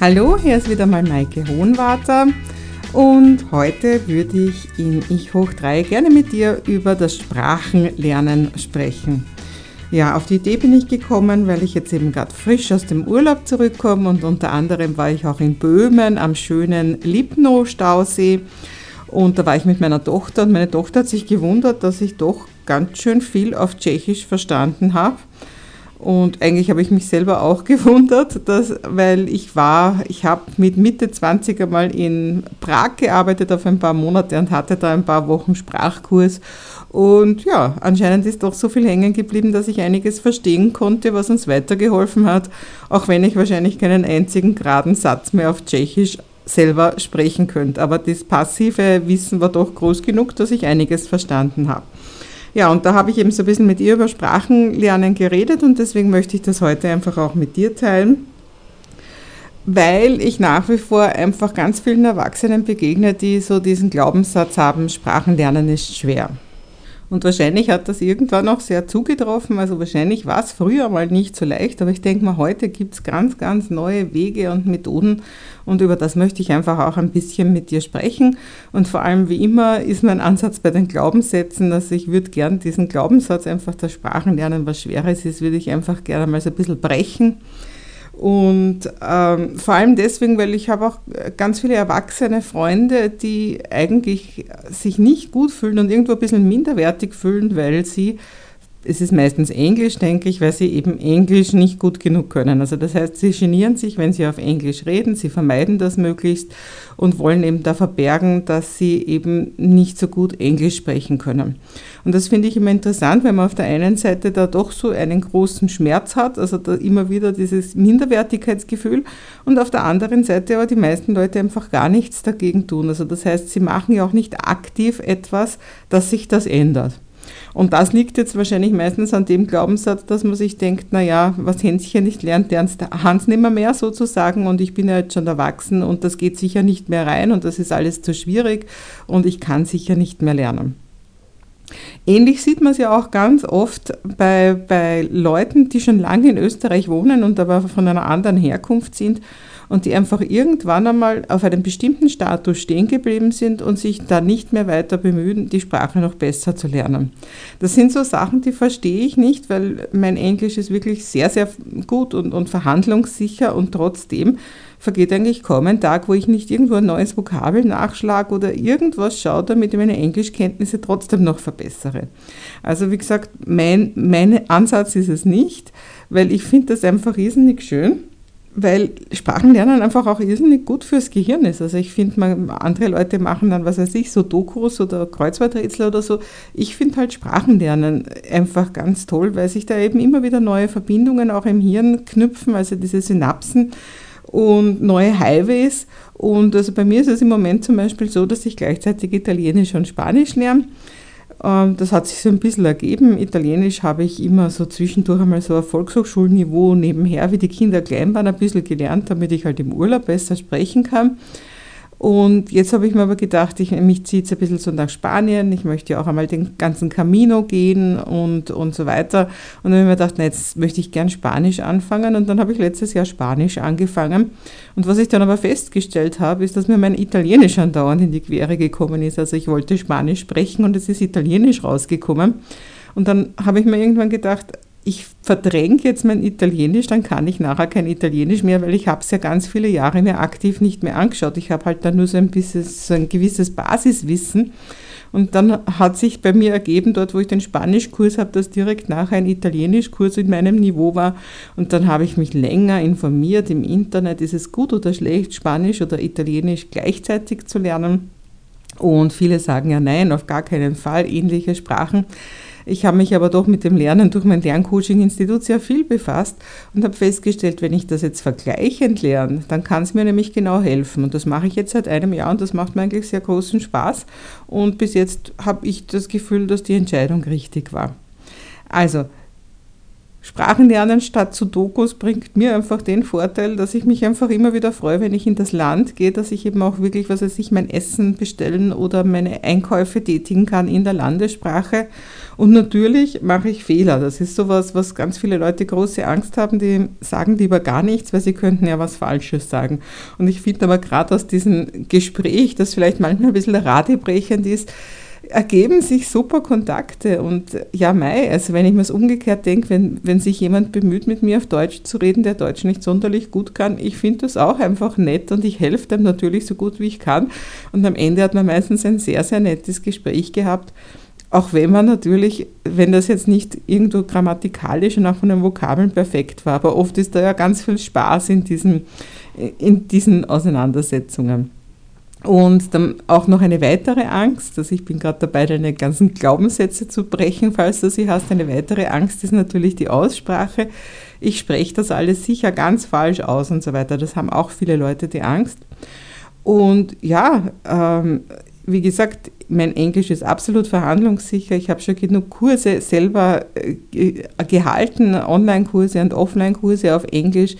Hallo, hier ist wieder mal Maike Hohenwarter und heute würde ich in Ich hoch 3 gerne mit dir über das Sprachenlernen sprechen. Ja, auf die Idee bin ich gekommen, weil ich jetzt eben gerade frisch aus dem Urlaub zurückkomme und unter anderem war ich auch in Böhmen am schönen Lipno-Stausee und da war ich mit meiner Tochter und meine Tochter hat sich gewundert, dass ich doch ganz schön viel auf Tschechisch verstanden habe. Und eigentlich habe ich mich selber auch gewundert, dass, weil ich war, ich habe mit Mitte 20 einmal in Prag gearbeitet auf ein paar Monate und hatte da ein paar Wochen Sprachkurs. Und ja, anscheinend ist doch so viel hängen geblieben, dass ich einiges verstehen konnte, was uns weitergeholfen hat, auch wenn ich wahrscheinlich keinen einzigen geraden Satz mehr auf Tschechisch selber sprechen könnte. Aber das passive Wissen war doch groß genug, dass ich einiges verstanden habe. Ja, und da habe ich eben so ein bisschen mit ihr über Sprachenlernen geredet und deswegen möchte ich das heute einfach auch mit dir teilen, weil ich nach wie vor einfach ganz vielen Erwachsenen begegne, die so diesen Glaubenssatz haben, Sprachenlernen ist schwer. Und wahrscheinlich hat das irgendwann auch sehr zugetroffen. Also wahrscheinlich war es früher mal nicht so leicht, aber ich denke mal, heute gibt es ganz, ganz neue Wege und Methoden. Und über das möchte ich einfach auch ein bisschen mit dir sprechen. Und vor allem, wie immer, ist mein Ansatz bei den Glaubenssätzen, dass ich würde gern diesen Glaubenssatz einfach das Sprachenlernen, was Schweres ist, würde ich einfach gerne mal so ein bisschen brechen und ähm, vor allem deswegen, weil ich habe auch ganz viele erwachsene Freunde, die eigentlich sich nicht gut fühlen und irgendwo ein bisschen minderwertig fühlen, weil sie es ist meistens Englisch, denke ich, weil sie eben Englisch nicht gut genug können. Also das heißt, sie genieren sich, wenn sie auf Englisch reden, sie vermeiden das möglichst und wollen eben da verbergen, dass sie eben nicht so gut Englisch sprechen können. Und das finde ich immer interessant, wenn man auf der einen Seite da doch so einen großen Schmerz hat, also da immer wieder dieses Minderwertigkeitsgefühl und auf der anderen Seite aber die meisten Leute einfach gar nichts dagegen tun. Also das heißt, sie machen ja auch nicht aktiv etwas, dass sich das ändert. Und das liegt jetzt wahrscheinlich meistens an dem Glaubenssatz, dass man sich denkt, naja, was Hänschen nicht lernt, lernt Hans nimmer mehr sozusagen und ich bin ja jetzt schon erwachsen und das geht sicher nicht mehr rein und das ist alles zu schwierig und ich kann sicher nicht mehr lernen. Ähnlich sieht man es ja auch ganz oft bei, bei Leuten, die schon lange in Österreich wohnen und aber von einer anderen Herkunft sind und die einfach irgendwann einmal auf einem bestimmten Status stehen geblieben sind und sich da nicht mehr weiter bemühen, die Sprache noch besser zu lernen. Das sind so Sachen, die verstehe ich nicht, weil mein Englisch ist wirklich sehr, sehr gut und, und verhandlungssicher und trotzdem vergeht eigentlich kaum ein Tag, wo ich nicht irgendwo ein neues Vokabel nachschlage oder irgendwas schaue, damit ich meine Englischkenntnisse trotzdem noch verbessere. Also wie gesagt, mein, mein Ansatz ist es nicht, weil ich finde das einfach irrsinnig schön weil Sprachenlernen einfach auch irrsinnig gut fürs Gehirn ist. Also ich finde, andere Leute machen dann, was weiß ich, so Dokus oder Kreuzworträtsel oder so. Ich finde halt Sprachenlernen einfach ganz toll, weil sich da eben immer wieder neue Verbindungen auch im Hirn knüpfen, also diese Synapsen und neue Highways. Und also bei mir ist es im Moment zum Beispiel so, dass ich gleichzeitig Italienisch und Spanisch lerne. Ähm, das hat sich so ein bisschen ergeben. Italienisch habe ich immer so zwischendurch einmal so auf Volkshochschulniveau nebenher, wie die Kinder klein waren, ein bisschen gelernt, damit ich halt im Urlaub besser sprechen kann. Und jetzt habe ich mir aber gedacht, ich, mich zieht es ein bisschen so nach Spanien. Ich möchte ja auch einmal den ganzen Camino gehen und, und so weiter. Und dann habe ich mir gedacht, na, jetzt möchte ich gern Spanisch anfangen. Und dann habe ich letztes Jahr Spanisch angefangen. Und was ich dann aber festgestellt habe, ist, dass mir mein Italienisch andauernd in die Quere gekommen ist. Also ich wollte Spanisch sprechen und es ist Italienisch rausgekommen. Und dann habe ich mir irgendwann gedacht, ich verdränge jetzt mein Italienisch, dann kann ich nachher kein Italienisch mehr, weil ich habe es ja ganz viele Jahre mir aktiv nicht mehr angeschaut. Ich habe halt dann nur so ein, bisschen, so ein gewisses Basiswissen. Und dann hat sich bei mir ergeben, dort wo ich den Spanischkurs habe, dass direkt nachher ein Italienischkurs in meinem Niveau war. Und dann habe ich mich länger informiert im Internet, ist es gut oder schlecht, Spanisch oder Italienisch gleichzeitig zu lernen. Und viele sagen ja nein, auf gar keinen Fall ähnliche Sprachen. Ich habe mich aber doch mit dem Lernen durch mein Lerncoaching-Institut sehr viel befasst und habe festgestellt, wenn ich das jetzt vergleichend lerne, dann kann es mir nämlich genau helfen. Und das mache ich jetzt seit einem Jahr und das macht mir eigentlich sehr großen Spaß. Und bis jetzt habe ich das Gefühl, dass die Entscheidung richtig war. Also, Sprachenlernen statt Sudokus bringt mir einfach den Vorteil, dass ich mich einfach immer wieder freue, wenn ich in das Land gehe, dass ich eben auch wirklich, was weiß ich, mein Essen bestellen oder meine Einkäufe tätigen kann in der Landessprache. Und natürlich mache ich Fehler. Das ist sowas, was ganz viele Leute große Angst haben, die sagen lieber gar nichts, weil sie könnten ja was Falsches sagen. Und ich finde aber gerade aus diesem Gespräch, das vielleicht manchmal ein bisschen radebrechend ist, ergeben sich super Kontakte und ja, Mai, also wenn ich mir es umgekehrt denke, wenn, wenn sich jemand bemüht, mit mir auf Deutsch zu reden, der Deutsch nicht sonderlich gut kann, ich finde das auch einfach nett und ich helfe dem natürlich so gut wie ich kann und am Ende hat man meistens ein sehr, sehr nettes Gespräch gehabt, auch wenn man natürlich, wenn das jetzt nicht irgendwo grammatikalisch und auch von den Vokabeln perfekt war, aber oft ist da ja ganz viel Spaß in diesen, in diesen Auseinandersetzungen. Und dann auch noch eine weitere Angst, also ich bin gerade dabei, deine ganzen Glaubenssätze zu brechen, falls du sie hast. Eine weitere Angst ist natürlich die Aussprache. Ich spreche das alles sicher ganz falsch aus und so weiter. Das haben auch viele Leute die Angst. Und ja, ähm, wie gesagt, mein Englisch ist absolut verhandlungssicher. Ich habe schon genug Kurse selber äh, gehalten, Online-Kurse und Offline-Kurse auf Englisch.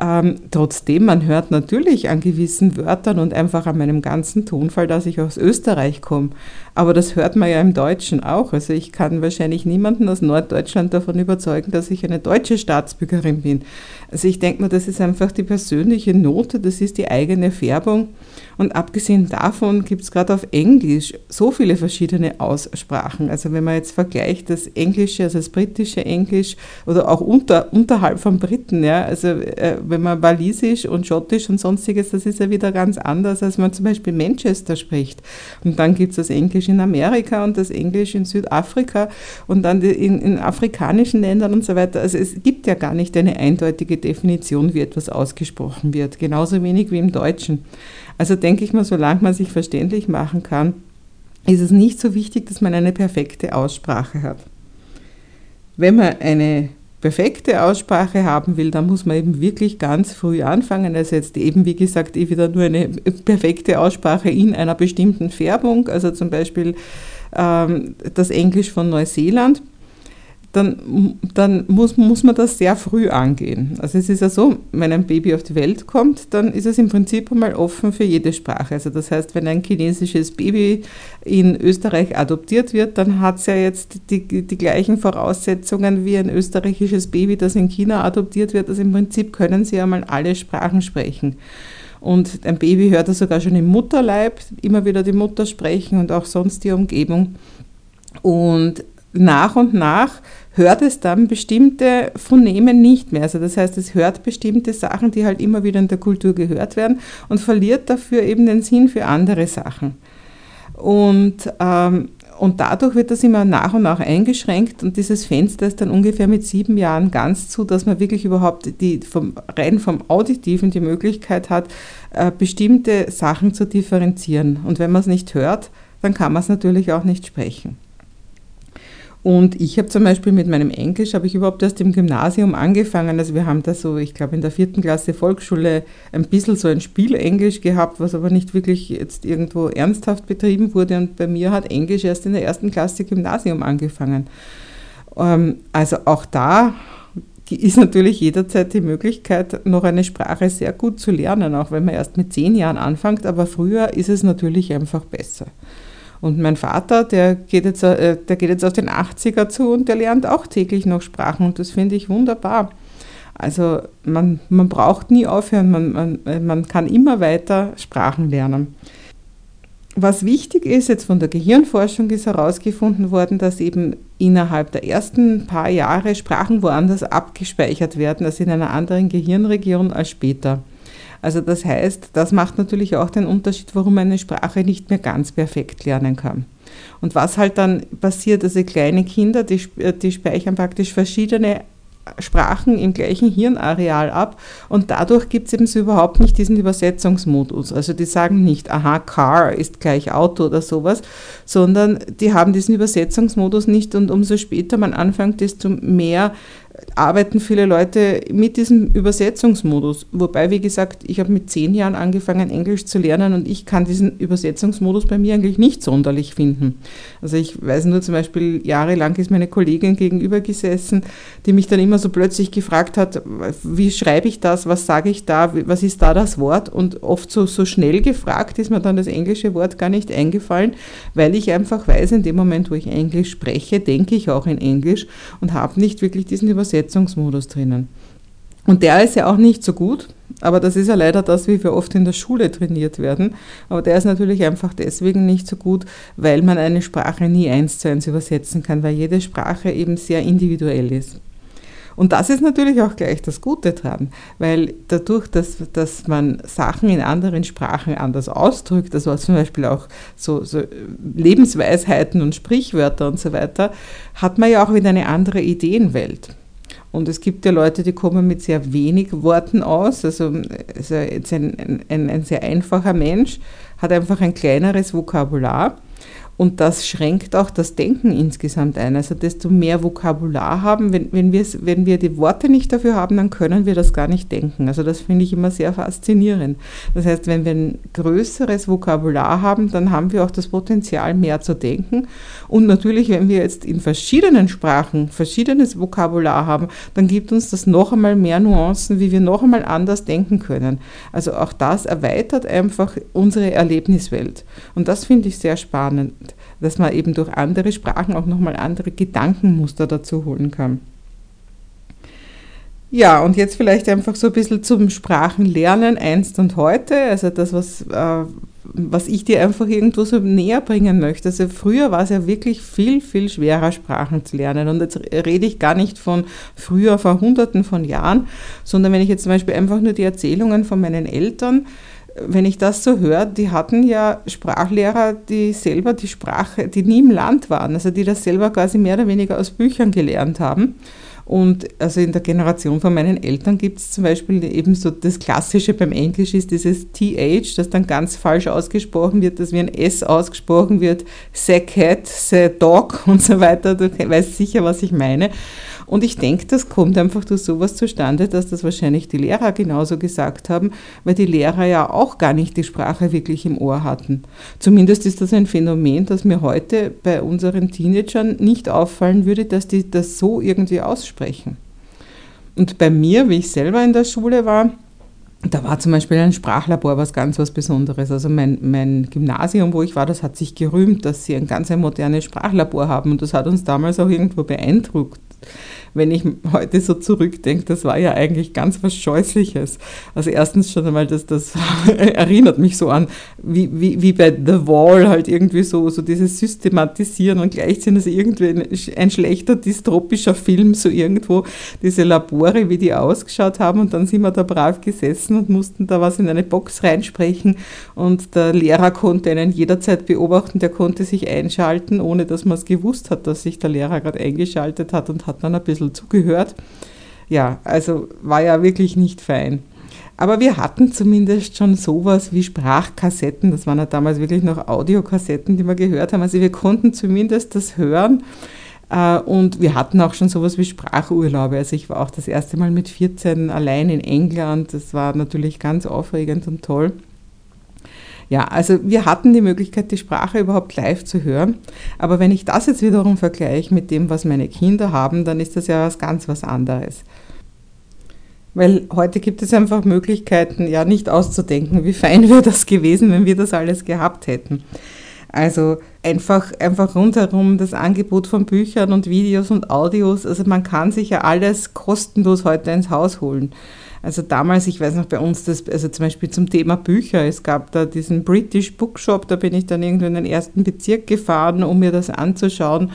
Ähm, trotzdem, man hört natürlich an gewissen Wörtern und einfach an meinem ganzen Tonfall, dass ich aus Österreich komme. Aber das hört man ja im Deutschen auch. Also ich kann wahrscheinlich niemanden aus Norddeutschland davon überzeugen, dass ich eine deutsche Staatsbürgerin bin. Also ich denke mir, das ist einfach die persönliche Note, das ist die eigene Färbung. Und abgesehen davon gibt es gerade auf Englisch so viele verschiedene Aussprachen. Also wenn man jetzt vergleicht das Englische, also das britische Englisch oder auch unter, unterhalb von Briten, ja, also äh, wenn man Walisisch und Schottisch und sonstiges, das ist ja wieder ganz anders, als man zum Beispiel Manchester spricht. Und dann gibt es das Englisch in Amerika und das Englisch in Südafrika und dann in, in afrikanischen Ländern und so weiter. Also es gibt ja gar nicht eine eindeutige Definition, wie etwas ausgesprochen wird, genauso wenig wie im Deutschen. Also denke ich mal, solange man sich verständlich machen kann, ist es nicht so wichtig, dass man eine perfekte Aussprache hat. Wenn man eine perfekte Aussprache haben will, dann muss man eben wirklich ganz früh anfangen. Also jetzt eben, wie gesagt, eh wieder nur eine perfekte Aussprache in einer bestimmten Färbung, also zum Beispiel ähm, das Englisch von Neuseeland dann, dann muss, muss man das sehr früh angehen. Also es ist ja so, wenn ein Baby auf die Welt kommt, dann ist es im Prinzip einmal offen für jede Sprache. Also das heißt, wenn ein chinesisches Baby in Österreich adoptiert wird, dann hat es ja jetzt die, die gleichen Voraussetzungen wie ein österreichisches Baby, das in China adoptiert wird. Also im Prinzip können sie ja mal alle Sprachen sprechen. Und ein Baby hört ja sogar schon im Mutterleib immer wieder die Mutter sprechen und auch sonst die Umgebung. Und nach und nach hört es dann bestimmte Phonemen nicht mehr. Also das heißt, es hört bestimmte Sachen, die halt immer wieder in der Kultur gehört werden und verliert dafür eben den Sinn für andere Sachen. Und, ähm, und dadurch wird das immer nach und nach eingeschränkt und dieses Fenster ist dann ungefähr mit sieben Jahren ganz zu, dass man wirklich überhaupt die, vom, rein vom Auditiven die Möglichkeit hat, äh, bestimmte Sachen zu differenzieren. Und wenn man es nicht hört, dann kann man es natürlich auch nicht sprechen. Und ich habe zum Beispiel mit meinem Englisch, habe ich überhaupt erst im Gymnasium angefangen. Also wir haben da so, ich glaube in der vierten Klasse Volksschule ein bisschen so ein Spiel-Englisch gehabt, was aber nicht wirklich jetzt irgendwo ernsthaft betrieben wurde. Und bei mir hat Englisch erst in der ersten Klasse Gymnasium angefangen. Ähm, also auch da ist natürlich jederzeit die Möglichkeit, noch eine Sprache sehr gut zu lernen, auch wenn man erst mit zehn Jahren anfängt. Aber früher ist es natürlich einfach besser. Und mein Vater, der geht, jetzt, äh, der geht jetzt auf den 80er zu und der lernt auch täglich noch Sprachen und das finde ich wunderbar. Also man, man braucht nie aufhören, man, man, man kann immer weiter Sprachen lernen. Was wichtig ist, jetzt von der Gehirnforschung ist herausgefunden worden, dass eben innerhalb der ersten paar Jahre Sprachen woanders abgespeichert werden, als in einer anderen Gehirnregion als später. Also das heißt, das macht natürlich auch den Unterschied, warum eine Sprache nicht mehr ganz perfekt lernen kann. Und was halt dann passiert, also kleine Kinder, die, die speichern praktisch verschiedene Sprachen im gleichen Hirnareal ab und dadurch gibt es eben so überhaupt nicht diesen Übersetzungsmodus. Also die sagen nicht, aha, Car ist gleich Auto oder sowas, sondern die haben diesen Übersetzungsmodus nicht und umso später man anfängt, desto mehr arbeiten viele Leute mit diesem Übersetzungsmodus. Wobei, wie gesagt, ich habe mit zehn Jahren angefangen, Englisch zu lernen und ich kann diesen Übersetzungsmodus bei mir eigentlich nicht sonderlich finden. Also ich weiß nur zum Beispiel, jahrelang ist meine Kollegin gegenüber gesessen, die mich dann immer so plötzlich gefragt hat, wie schreibe ich das, was sage ich da, was ist da das Wort? Und oft so, so schnell gefragt ist mir dann das englische Wort gar nicht eingefallen, weil ich einfach weiß, in dem Moment, wo ich Englisch spreche, denke ich auch in Englisch und habe nicht wirklich diesen Übersetzungsmodus Übersetzungsmodus drinnen. Und der ist ja auch nicht so gut, aber das ist ja leider das, wie wir oft in der Schule trainiert werden. Aber der ist natürlich einfach deswegen nicht so gut, weil man eine Sprache nie eins zu eins übersetzen kann, weil jede Sprache eben sehr individuell ist. Und das ist natürlich auch gleich das Gute dran, weil dadurch, dass, dass man Sachen in anderen Sprachen anders ausdrückt, also zum Beispiel auch so, so Lebensweisheiten und Sprichwörter und so weiter, hat man ja auch wieder eine andere Ideenwelt. Und es gibt ja Leute, die kommen mit sehr wenig Worten aus. Also, also ein, ein, ein sehr einfacher Mensch hat einfach ein kleineres Vokabular und das schränkt auch das Denken insgesamt ein. Also desto mehr Vokabular haben, wenn, wenn, wenn wir die Worte nicht dafür haben, dann können wir das gar nicht denken. Also das finde ich immer sehr faszinierend. Das heißt, wenn wir ein größeres Vokabular haben, dann haben wir auch das Potenzial, mehr zu denken. Und natürlich, wenn wir jetzt in verschiedenen Sprachen verschiedenes Vokabular haben, dann gibt uns das noch einmal mehr Nuancen, wie wir noch einmal anders denken können. Also auch das erweitert einfach unsere Erlebniswelt. Und das finde ich sehr spannend dass man eben durch andere Sprachen auch nochmal andere Gedankenmuster dazu holen kann. Ja, und jetzt vielleicht einfach so ein bisschen zum Sprachenlernen einst und heute, also das, was, äh, was ich dir einfach irgendwo so näher bringen möchte. Also früher war es ja wirklich viel, viel schwerer, Sprachen zu lernen. Und jetzt rede ich gar nicht von früher, vor hunderten von Jahren, sondern wenn ich jetzt zum Beispiel einfach nur die Erzählungen von meinen Eltern wenn ich das so höre, die hatten ja Sprachlehrer, die selber die Sprache, die nie im Land waren, also die das selber quasi mehr oder weniger aus Büchern gelernt haben. Und also in der Generation von meinen Eltern gibt es zum Beispiel eben so das Klassische beim Englisch ist dieses TH, das dann ganz falsch ausgesprochen wird, dass wie ein S ausgesprochen wird, the cat, the dog und so weiter. Du weißt sicher, was ich meine. Und ich denke, das kommt einfach durch sowas zustande, dass das wahrscheinlich die Lehrer genauso gesagt haben, weil die Lehrer ja auch gar nicht die Sprache wirklich im Ohr hatten. Zumindest ist das ein Phänomen, das mir heute bei unseren Teenagern nicht auffallen würde, dass die das so irgendwie aussprechen. Und bei mir, wie ich selber in der Schule war, da war zum Beispiel ein Sprachlabor was ganz was Besonderes. Also mein, mein Gymnasium, wo ich war, das hat sich gerühmt, dass sie ein ganz ein modernes Sprachlabor haben und das hat uns damals auch irgendwo beeindruckt wenn ich heute so zurückdenke, das war ja eigentlich ganz was Scheußliches. Also erstens schon einmal, das, das erinnert mich so an, wie, wie, wie bei The Wall halt irgendwie so, so dieses Systematisieren und gleichzeitig irgendwie ein, ein schlechter dystropischer Film, so irgendwo diese Labore, wie die ausgeschaut haben und dann sind wir da brav gesessen und mussten da was in eine Box reinsprechen und der Lehrer konnte einen jederzeit beobachten, der konnte sich einschalten, ohne dass man es gewusst hat, dass sich der Lehrer gerade eingeschaltet hat und hat dann ein bisschen bisschen zugehört. Ja, also war ja wirklich nicht fein. Aber wir hatten zumindest schon sowas wie Sprachkassetten. Das waren ja damals wirklich noch Audiokassetten, die wir gehört haben. Also wir konnten zumindest das hören. Äh, und wir hatten auch schon sowas wie Sprachurlaube. Also ich war auch das erste Mal mit 14 allein in England. Das war natürlich ganz aufregend und toll. Ja, also wir hatten die Möglichkeit, die Sprache überhaupt live zu hören. Aber wenn ich das jetzt wiederum vergleiche mit dem, was meine Kinder haben, dann ist das ja was ganz was anderes. Weil heute gibt es einfach Möglichkeiten, ja nicht auszudenken, wie fein wäre das gewesen, wenn wir das alles gehabt hätten. Also einfach, einfach rundherum das Angebot von Büchern und Videos und Audios. Also man kann sich ja alles kostenlos heute ins Haus holen. Also damals, ich weiß noch bei uns, das, also zum Beispiel zum Thema Bücher, es gab da diesen British Bookshop, da bin ich dann irgendwo in den ersten Bezirk gefahren, um mir das anzuschauen.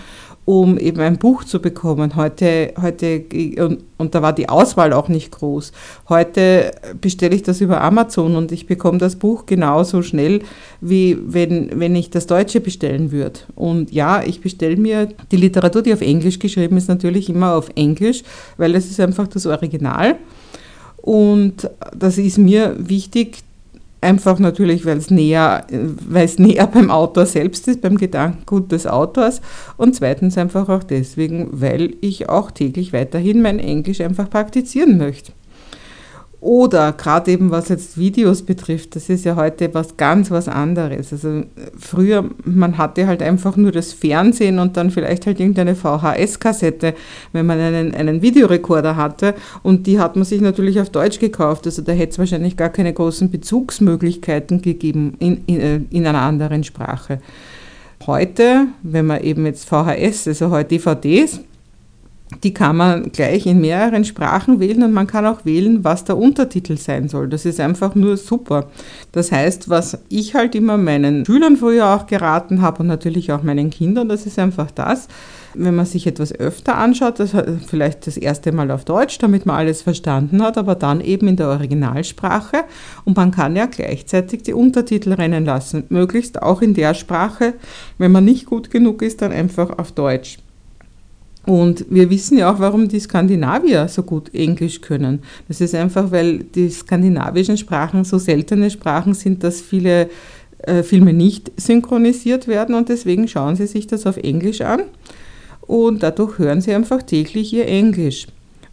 um eben ein Buch zu bekommen. Heute, heute und, und da war die Auswahl auch nicht groß. Heute bestelle ich das über Amazon und ich bekomme das Buch genauso schnell, wie wenn, wenn ich das Deutsche bestellen würde. Und ja, ich bestelle mir die Literatur, die auf Englisch geschrieben ist, natürlich immer auf Englisch, weil es ist einfach das Original. Und das ist mir wichtig, Einfach natürlich, weil es näher, weil es näher beim Autor selbst ist, beim Gedankengut des Autors. Und zweitens einfach auch deswegen, weil ich auch täglich weiterhin mein Englisch einfach praktizieren möchte. Oder gerade eben was jetzt Videos betrifft, das ist ja heute was ganz was anderes. Also früher, man hatte halt einfach nur das Fernsehen und dann vielleicht halt irgendeine VHS-Kassette, wenn man einen, einen Videorekorder hatte. Und die hat man sich natürlich auf Deutsch gekauft. Also da hätte es wahrscheinlich gar keine großen Bezugsmöglichkeiten gegeben in, in, äh, in einer anderen Sprache. Heute, wenn man eben jetzt VHS, also heute DVDs, die kann man gleich in mehreren Sprachen wählen und man kann auch wählen, was der Untertitel sein soll. Das ist einfach nur super. Das heißt, was ich halt immer meinen Schülern früher auch geraten habe und natürlich auch meinen Kindern, das ist einfach das, wenn man sich etwas öfter anschaut, das vielleicht das erste Mal auf Deutsch, damit man alles verstanden hat, aber dann eben in der Originalsprache und man kann ja gleichzeitig die Untertitel rennen lassen, möglichst auch in der Sprache, wenn man nicht gut genug ist, dann einfach auf Deutsch. Und wir wissen ja auch, warum die Skandinavier so gut Englisch können. Das ist einfach, weil die skandinavischen Sprachen so seltene Sprachen sind, dass viele äh, Filme nicht synchronisiert werden und deswegen schauen sie sich das auf Englisch an und dadurch hören sie einfach täglich ihr Englisch.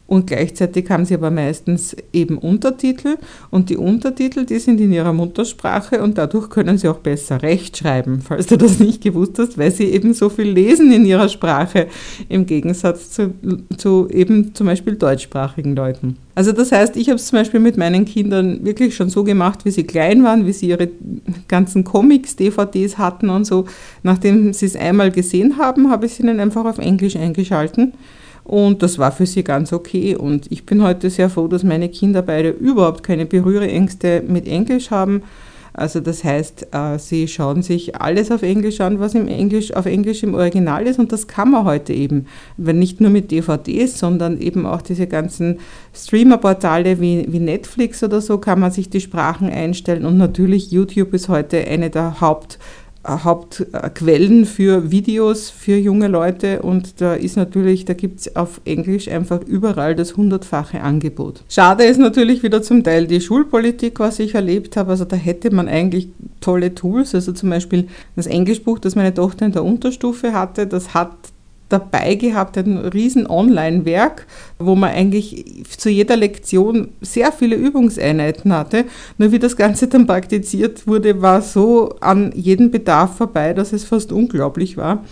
Und gleichzeitig haben sie aber meistens eben Untertitel und die Untertitel, die sind in ihrer Muttersprache und dadurch können sie auch besser rechtschreiben, falls du das nicht gewusst hast, weil sie eben so viel lesen in ihrer Sprache im Gegensatz zu, zu eben zum Beispiel deutschsprachigen Leuten. Also das heißt, ich habe es zum Beispiel mit meinen Kindern wirklich schon so gemacht, wie sie klein waren, wie sie ihre ganzen Comics, DVDs hatten und so. Nachdem sie es einmal gesehen haben, habe ich sie ihnen einfach auf Englisch eingeschalten und das war für sie ganz okay. Und ich bin heute sehr froh, dass meine Kinder beide überhaupt keine Berühreängste mit Englisch haben. Also das heißt, äh, sie schauen sich alles auf Englisch an, was im Englisch, auf Englisch im Original ist und das kann man heute eben. Wenn nicht nur mit DVDs, sondern eben auch diese ganzen Streamer-Portale wie, wie Netflix oder so kann man sich die Sprachen einstellen und natürlich YouTube ist heute eine der Haupt- Hauptquellen für Videos für junge Leute und da ist natürlich, da gibt es auf Englisch einfach überall das hundertfache Angebot. Schade ist natürlich wieder zum Teil die Schulpolitik, was ich erlebt habe. Also da hätte man eigentlich tolle Tools. Also zum Beispiel das Englischbuch, das meine Tochter in der Unterstufe hatte, das hat dabei gehabt, ein riesen Online-Werk, wo man eigentlich zu jeder Lektion sehr viele Übungseinheiten hatte. Nur wie das Ganze dann praktiziert wurde, war so an jedem Bedarf vorbei, dass es fast unglaublich war.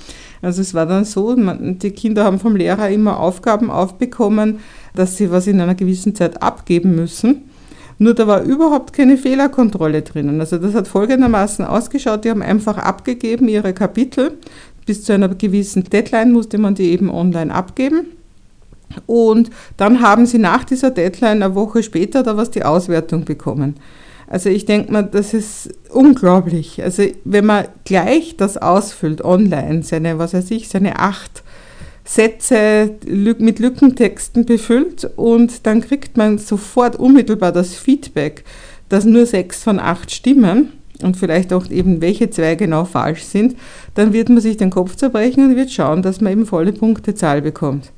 Also es war dann so, man, die Kinder haben vom Lehrer immer Aufgaben aufbekommen, dass sie was in einer gewissen Zeit abgeben müssen. Nur da war überhaupt keine Fehlerkontrolle drinnen. Also das hat folgendermaßen ausgeschaut, die haben einfach abgegeben ihre Kapitel bis zu einer gewissen Deadline musste man die eben online abgeben. Und dann haben sie nach dieser Deadline eine Woche später da was die Auswertung bekommen. Also ich denke mal, das ist unglaublich. Also wenn man gleich das ausfüllt online, seine, was weiß ich, seine acht Sätze mit Lückentexten befüllt und dann kriegt man sofort unmittelbar das Feedback, dass nur sechs von acht stimmen und vielleicht auch eben welche zwei genau falsch sind, dann wird man sich den Kopf zerbrechen und wird schauen, dass man eben volle Punktezahl bekommt.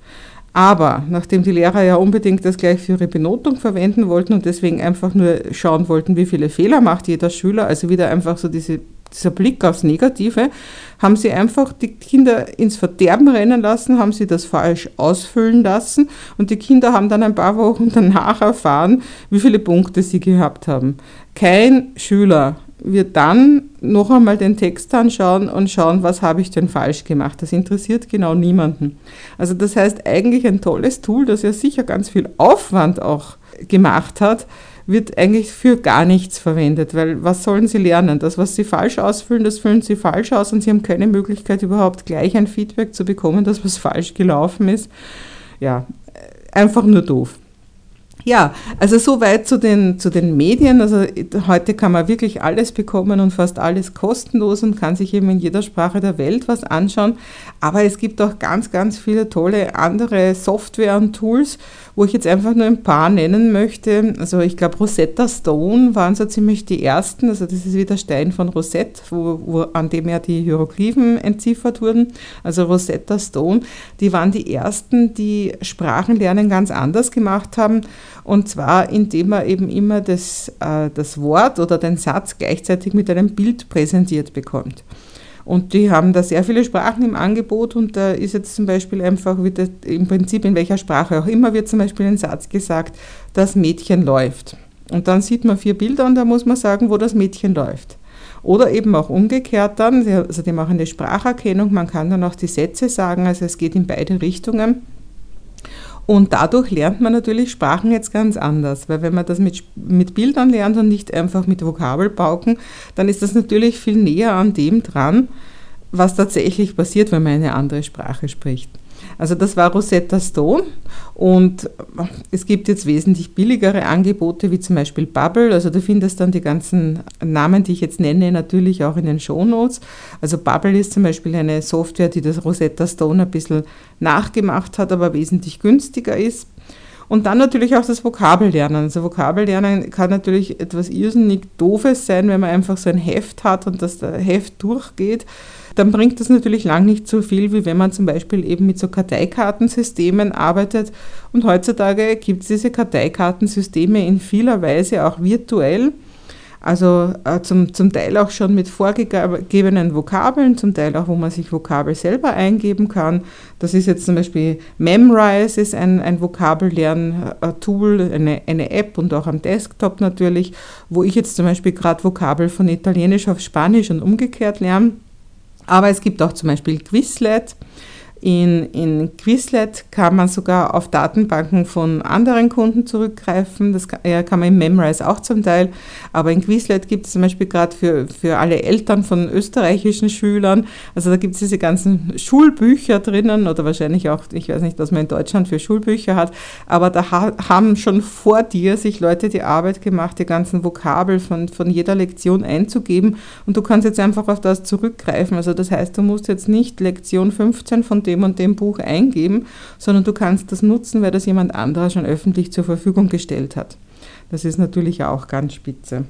Aber nachdem die Lehrer ja unbedingt das gleich für ihre Benotung verwenden wollten und deswegen einfach nur schauen wollten, wie viele Fehler macht jeder Schüler, also wieder einfach so diese, dieser Blick aufs Negative, haben sie einfach die Kinder ins Verderben rennen lassen, haben sie das falsch ausfüllen lassen und die Kinder haben dann ein paar Wochen danach erfahren, wie viele Punkte sie gehabt haben. Kein Schüler wir dann noch einmal den Text anschauen und schauen, was habe ich denn falsch gemacht. Das interessiert genau niemanden. Also das heißt eigentlich ein tolles Tool, das ja sicher ganz viel Aufwand auch gemacht hat, wird eigentlich für gar nichts verwendet, weil was sollen sie lernen? Das, was sie falsch ausfüllen, das füllen sie falsch aus und sie haben keine Möglichkeit überhaupt gleich ein Feedback zu bekommen, dass was falsch gelaufen ist. Ja, einfach nur doof. Ja, also soweit zu den, zu den Medien. Also heute kann man wirklich alles bekommen und fast alles kostenlos und kann sich eben in jeder Sprache der Welt was anschauen. Aber es gibt auch ganz, ganz viele tolle andere Software und Tools, wo ich jetzt einfach nur ein paar nennen möchte. Also ich glaube, Rosetta Stone waren so ziemlich die ersten. Also das ist wie der Stein von Rosette, wo, wo, an dem ja die Hieroglyphen entziffert wurden. Also Rosetta Stone, die waren die ersten, die Sprachenlernen ganz anders gemacht haben. Und zwar, indem man eben immer das, äh, das Wort oder den Satz gleichzeitig mit einem Bild präsentiert bekommt. Und die haben da sehr viele Sprachen im Angebot und da ist jetzt zum Beispiel einfach wieder im Prinzip in welcher Sprache auch immer wird zum Beispiel ein Satz gesagt, das Mädchen läuft. Und dann sieht man vier Bilder und da muss man sagen, wo das Mädchen läuft. Oder eben auch umgekehrt dann, also die machen eine Spracherkennung, man kann dann auch die Sätze sagen, also es geht in beide Richtungen. Und dadurch lernt man natürlich Sprachen jetzt ganz anders, weil wenn man das mit, mit Bildern lernt und nicht einfach mit Vokabelpauken, dann ist das natürlich viel näher an dem dran, was tatsächlich passiert, wenn man eine andere Sprache spricht. Also das war Rosetta Stone und es gibt jetzt wesentlich billigere Angebote, wie zum Beispiel Bubble. Also du findest dann die ganzen Namen, die ich jetzt nenne, natürlich auch in den Shownotes. Also Bubble ist zum Beispiel eine Software, die das Rosetta Stone ein bisschen nachgemacht hat, aber wesentlich günstiger ist. Und dann natürlich auch das Vokabellernen. Also Vokabellernen kann natürlich etwas irrsinnig Doofes sein, wenn man einfach so ein Heft hat und das Heft durchgeht dann bringt das natürlich lang nicht so viel, wie wenn man zum Beispiel eben mit so Karteikartensystemen arbeitet. Und heutzutage gibt es diese Karteikartensysteme in vieler Weise auch virtuell. Also äh, zum, zum Teil auch schon mit vorgegebenen Vokabeln, zum Teil auch, wo man sich Vokabel selber eingeben kann. Das ist jetzt zum Beispiel Memrise, ist ein, ein Vokabellern-Tool, eine, eine App und auch am Desktop natürlich, wo ich jetzt zum Beispiel gerade Vokabel von Italienisch auf Spanisch und umgekehrt lerne. Aber es gibt auch zum Beispiel Quizlet. In, in Quizlet kann man sogar auf Datenbanken von anderen Kunden zurückgreifen. Das kann, ja, kann man in Memrise auch zum Teil. Aber in Quizlet gibt es zum Beispiel gerade für, für alle Eltern von österreichischen Schülern, also da gibt es diese ganzen Schulbücher drinnen oder wahrscheinlich auch, ich weiß nicht, was man in Deutschland für Schulbücher hat, aber da ha haben schon vor dir sich Leute die Arbeit gemacht, die ganzen Vokabel von, von jeder Lektion einzugeben und du kannst jetzt einfach auf das zurückgreifen. Also das heißt, du musst jetzt nicht Lektion 15 von dem und dem Buch eingeben, sondern du kannst das nutzen, weil das jemand anderer schon öffentlich zur Verfügung gestellt hat. Das ist natürlich auch ganz spitze.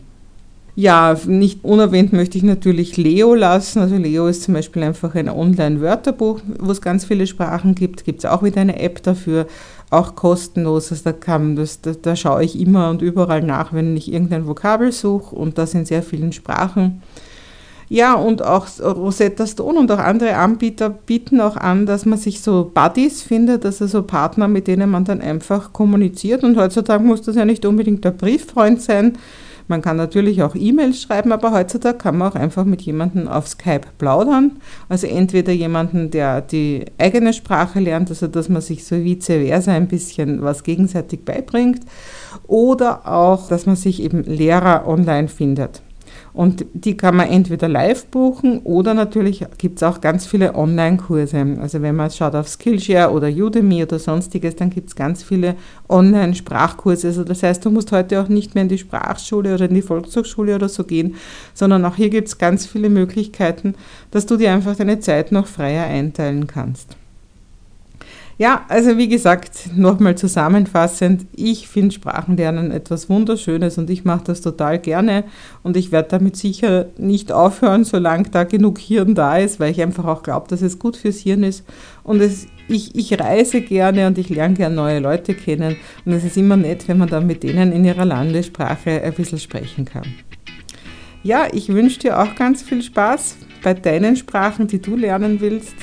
Ja, nicht unerwähnt möchte ich natürlich Leo lassen. Also Leo ist zum Beispiel einfach ein Online-Wörterbuch, wo es ganz viele Sprachen gibt. Gibt es auch wieder eine App dafür, auch kostenlos. Also da, kann, das, da, da schaue ich immer und überall nach, wenn ich irgendein Vokabel suche und das in sehr vielen Sprachen. Ja, und auch Rosetta Stone und auch andere Anbieter bieten auch an, dass man sich so Buddies findet, also so Partner, mit denen man dann einfach kommuniziert. Und heutzutage muss das ja nicht unbedingt der Brieffreund sein. Man kann natürlich auch E-Mails schreiben, aber heutzutage kann man auch einfach mit jemandem auf Skype plaudern. Also entweder jemanden, der die eigene Sprache lernt, also dass man sich so vice versa ein bisschen was gegenseitig beibringt, oder auch, dass man sich eben Lehrer online findet. Und die kann man entweder live buchen oder natürlich gibt es auch ganz viele Online-Kurse. Also wenn man schaut auf Skillshare oder Udemy oder sonstiges, dann gibt es ganz viele Online-Sprachkurse. Also das heißt, du musst heute auch nicht mehr in die Sprachschule oder in die Volkshochschule oder so gehen, sondern auch hier gibt es ganz viele Möglichkeiten, dass du dir einfach deine Zeit noch freier einteilen kannst. Ja, also wie gesagt, nochmal zusammenfassend, ich finde Sprachenlernen etwas Wunderschönes und ich mache das total gerne und ich werde damit sicher nicht aufhören, solange da genug Hirn da ist, weil ich einfach auch glaube, dass es gut fürs Hirn ist und es, ich, ich reise gerne und ich lerne gerne neue Leute kennen und es ist immer nett, wenn man dann mit denen in ihrer Landessprache ein bisschen sprechen kann. Ja, ich wünsche dir auch ganz viel Spaß bei deinen Sprachen, die du lernen willst.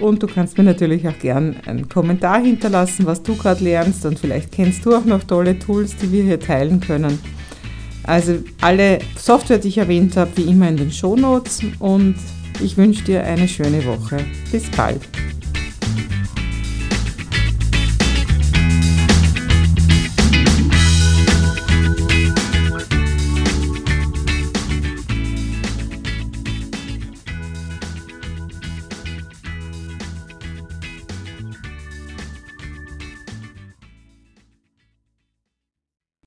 Und du kannst mir natürlich auch gern einen Kommentar hinterlassen, was du gerade lernst und vielleicht kennst du auch noch tolle Tools, die wir hier teilen können. Also alle Software, die ich erwähnt habe, wie immer in den Show Notes und ich wünsche dir eine schöne Woche. Bis bald.